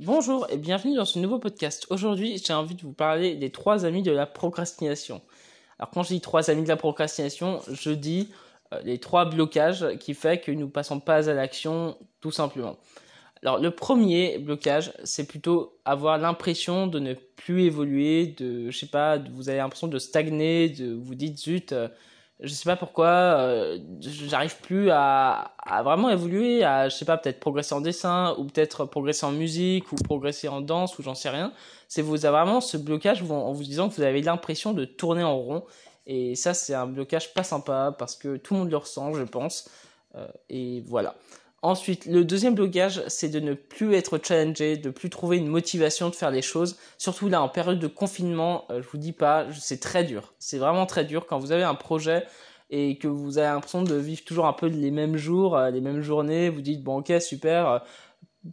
Bonjour et bienvenue dans ce nouveau podcast. Aujourd'hui, j'ai envie de vous parler des trois amis de la procrastination. Alors quand je dis trois amis de la procrastination, je dis euh, les trois blocages qui fait que nous passons pas à l'action tout simplement. Alors le premier blocage, c'est plutôt avoir l'impression de ne plus évoluer, de je sais pas, vous avez l'impression de stagner, de vous dites zut, euh, je sais pas pourquoi, euh, j'arrive plus à, à, vraiment évoluer, à je sais pas peut-être progresser en dessin ou peut-être progresser en musique ou progresser en danse ou j'en sais rien. C'est vous avez vraiment ce blocage en vous disant que vous avez l'impression de tourner en rond et ça c'est un blocage pas sympa parce que tout le monde le ressent, je pense. Euh, et voilà. Ensuite, le deuxième blocage, c'est de ne plus être challengé, de plus trouver une motivation de faire les choses. Surtout là, en période de confinement, euh, je vous dis pas, c'est très dur. C'est vraiment très dur quand vous avez un projet et que vous avez l'impression de vivre toujours un peu les mêmes jours, euh, les mêmes journées. Vous dites bon, ok, super. Euh,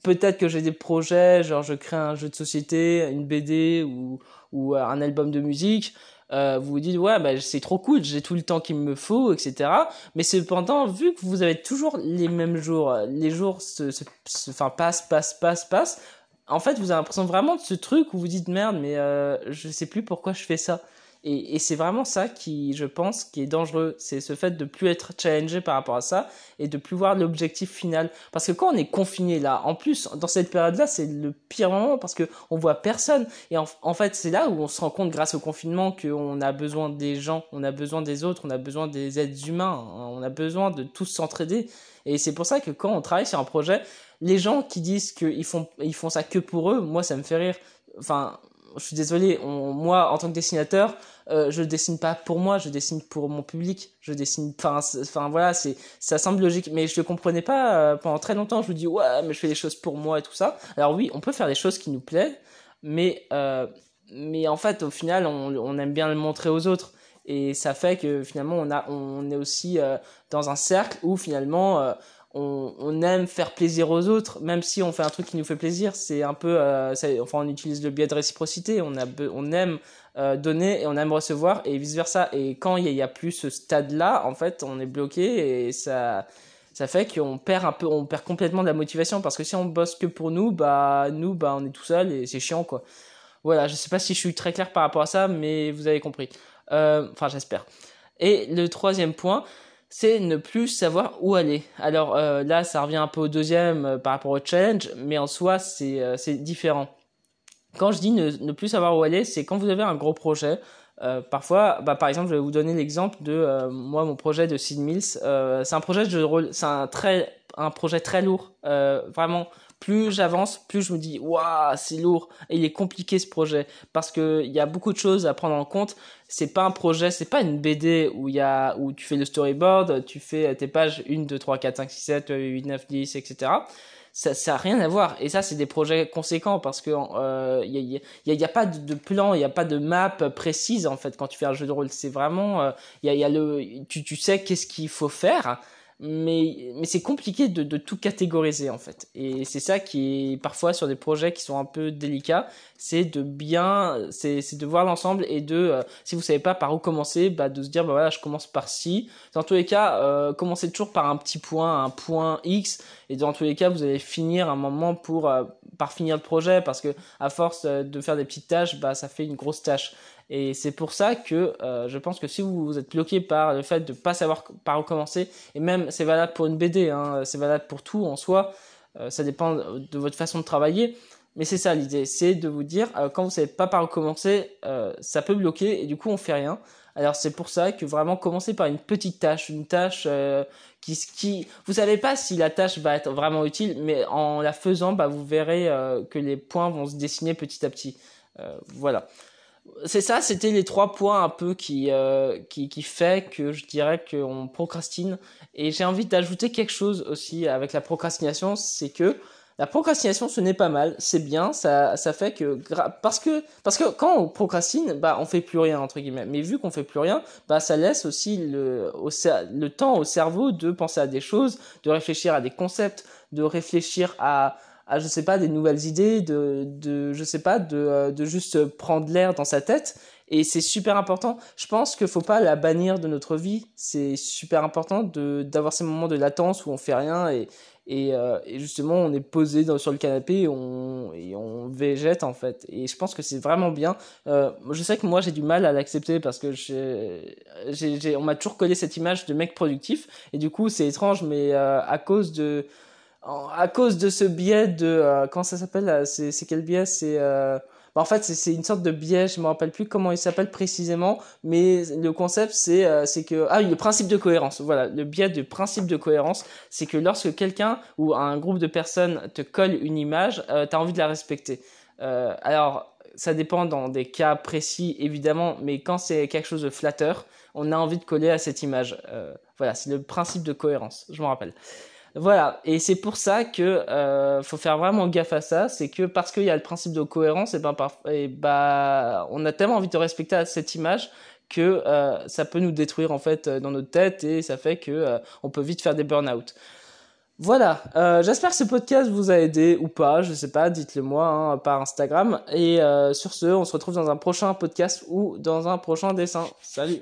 peut-être que j'ai des projets, genre je crée un jeu de société, une BD ou, ou un album de musique euh, vous vous dites ouais bah, c'est trop cool, j'ai tout le temps qu'il me faut, etc. Mais cependant, vu que vous avez toujours les mêmes jours, les jours se, se, enfin, passent, passent, passent, passent, en fait vous avez l'impression vraiment de ce truc où vous dites merde mais euh, je sais plus pourquoi je fais ça. Et, et c'est vraiment ça qui, je pense, qui est dangereux. C'est ce fait de plus être challengé par rapport à ça et de plus voir l'objectif final. Parce que quand on est confiné là, en plus, dans cette période-là, c'est le pire moment parce que on voit personne. Et en, en fait, c'est là où on se rend compte, grâce au confinement, qu'on a besoin des gens, on a besoin des autres, on a besoin des êtres humains, on a besoin de tous s'entraider. Et c'est pour ça que quand on travaille sur un projet, les gens qui disent qu'ils font, ils font ça que pour eux, moi, ça me fait rire. Enfin, je suis désolé, moi en tant que dessinateur, euh, je dessine pas pour moi, je dessine pour mon public. Je dessine, enfin, voilà, c'est ça semble logique, mais je ne comprenais pas euh, pendant très longtemps. Je me dis ouais, mais je fais des choses pour moi et tout ça. Alors oui, on peut faire des choses qui nous plaisent, mais euh, mais en fait, au final, on, on, aime bien le montrer aux autres. Et ça fait que finalement, on, a, on est aussi euh, dans un cercle où finalement, on, on, aime faire plaisir aux autres, même si on fait un truc qui nous fait plaisir. C'est un peu, euh, ça, enfin, on utilise le biais de réciprocité. On, a, on aime euh, donner et on aime recevoir et vice versa. Et quand il n'y a, plus ce stade-là, en fait, on est bloqué et ça, ça fait qu'on perd un peu, on perd complètement de la motivation parce que si on bosse que pour nous, bah nous, bah on est tout seul et c'est chiant quoi. Voilà, je sais pas si je suis très clair par rapport à ça, mais vous avez compris. Euh, enfin, j'espère. Et le troisième point, c'est ne plus savoir où aller. Alors euh, là, ça revient un peu au deuxième euh, par rapport au challenge, mais en soi, c'est euh, différent. Quand je dis ne, plus savoir où aller, c'est quand vous avez un gros projet. Euh, parfois, bah, par exemple, je vais vous donner l'exemple de euh, moi, mon projet de Sid Mills. c'est un projet c'est un très, un projet très lourd, vraiment plus j'avance, plus je me dis waouh, c'est lourd et il est compliqué ce projet parce que il y a beaucoup de choses à prendre en compte. C'est pas un projet, c'est pas une BD où il y a où tu fais le storyboard, tu fais tes pages 1 2 3 4 5 6 7 8 9 10 etc. Ça, ça a rien à voir et ça c'est des projets conséquents parce que euh, il y, a, y, a, y a pas de, plan, il y a pas de map précise en fait quand tu fais un jeu de rôle. C'est vraiment euh, il y, a, y a le tu tu sais qu'est-ce qu'il faut faire mais, mais c'est compliqué de, de, tout catégoriser en fait. Et c'est ça qui est parfois sur des projets qui sont un peu délicats, c'est de bien, c'est de voir l'ensemble et de, euh, si vous savez pas par où commencer, bah, de se dire bah voilà je commence par ci. Dans tous les cas, euh, commencez toujours par un petit point, un point X, et dans tous les cas vous allez finir un moment pour euh, par finir le projet parce que à force de faire des petites tâches, bah ça fait une grosse tâche. Et c'est pour ça que euh, je pense que si vous, vous êtes bloqué par le fait de ne pas savoir par où commencer, et même c'est valable pour une BD, hein, c'est valable pour tout en soi, euh, ça dépend de votre façon de travailler, mais c'est ça l'idée, c'est de vous dire, euh, quand vous ne savez pas par où commencer, ça peut bloquer et du coup on fait rien. Alors c'est pour ça que vraiment commencer par une petite tâche, une tâche qui, qui, vous savez pas si la tâche va être vraiment utile, mais en la faisant, bah, vous verrez que les points vont se dessiner petit à petit. Voilà c'est ça, c'était les trois points un peu qui, euh, qui, qui fait que je dirais qu'on procrastine. Et j'ai envie d'ajouter quelque chose aussi avec la procrastination, c'est que la procrastination, ce n'est pas mal, c'est bien, ça, ça fait que parce que parce que quand on procrastine, bah on fait plus rien entre guillemets. Mais vu qu'on fait plus rien, bah ça laisse aussi le le temps au cerveau de penser à des choses, de réfléchir à des concepts, de réfléchir à à je sais pas des nouvelles idées, de de je sais pas de euh, de juste prendre l'air dans sa tête et c'est super important. Je pense qu'il faut pas la bannir de notre vie. C'est super important de d'avoir ces moments de latence où on fait rien et Et, euh, et, justement, on est posé dans, sur le canapé et on, et on végète en fait. Et je pense que c'est vraiment bien. Euh, je sais que moi j'ai du mal à l'accepter parce que j'ai, j'ai, on m'a toujours collé cette image de mec productif. Et du coup, c'est étrange, mais euh, à cause de, à cause de ce biais de, euh, comment ça s'appelle C'est, quel biais C'est bah, en fait, c'est une sorte de biais, je me rappelle plus comment il s'appelle précisément, mais le concept c'est euh, c'est que ah le principe de cohérence. Voilà, le biais de principe de cohérence, c'est que lorsque quelqu'un ou un groupe de personnes te colle une image, euh, tu as envie de la respecter. Euh, alors ça dépend dans des cas précis évidemment, mais quand c'est quelque chose de flatteur, on a envie de coller à cette image. Euh, voilà, c'est le principe de cohérence, je me rappelle. Voilà, et c'est pour ça que euh, faut faire vraiment gaffe à ça, c'est que parce qu'il y a le principe de cohérence, et ben, bah, on a tellement envie de respecter cette image que euh, ça peut nous détruire en fait dans notre tête et ça fait que euh, on peut vite faire des burn-out. Voilà, euh, j'espère que ce podcast vous a aidé ou pas, je sais pas, dites-le moi hein, par Instagram. Et euh, sur ce, on se retrouve dans un prochain podcast ou dans un prochain dessin. Salut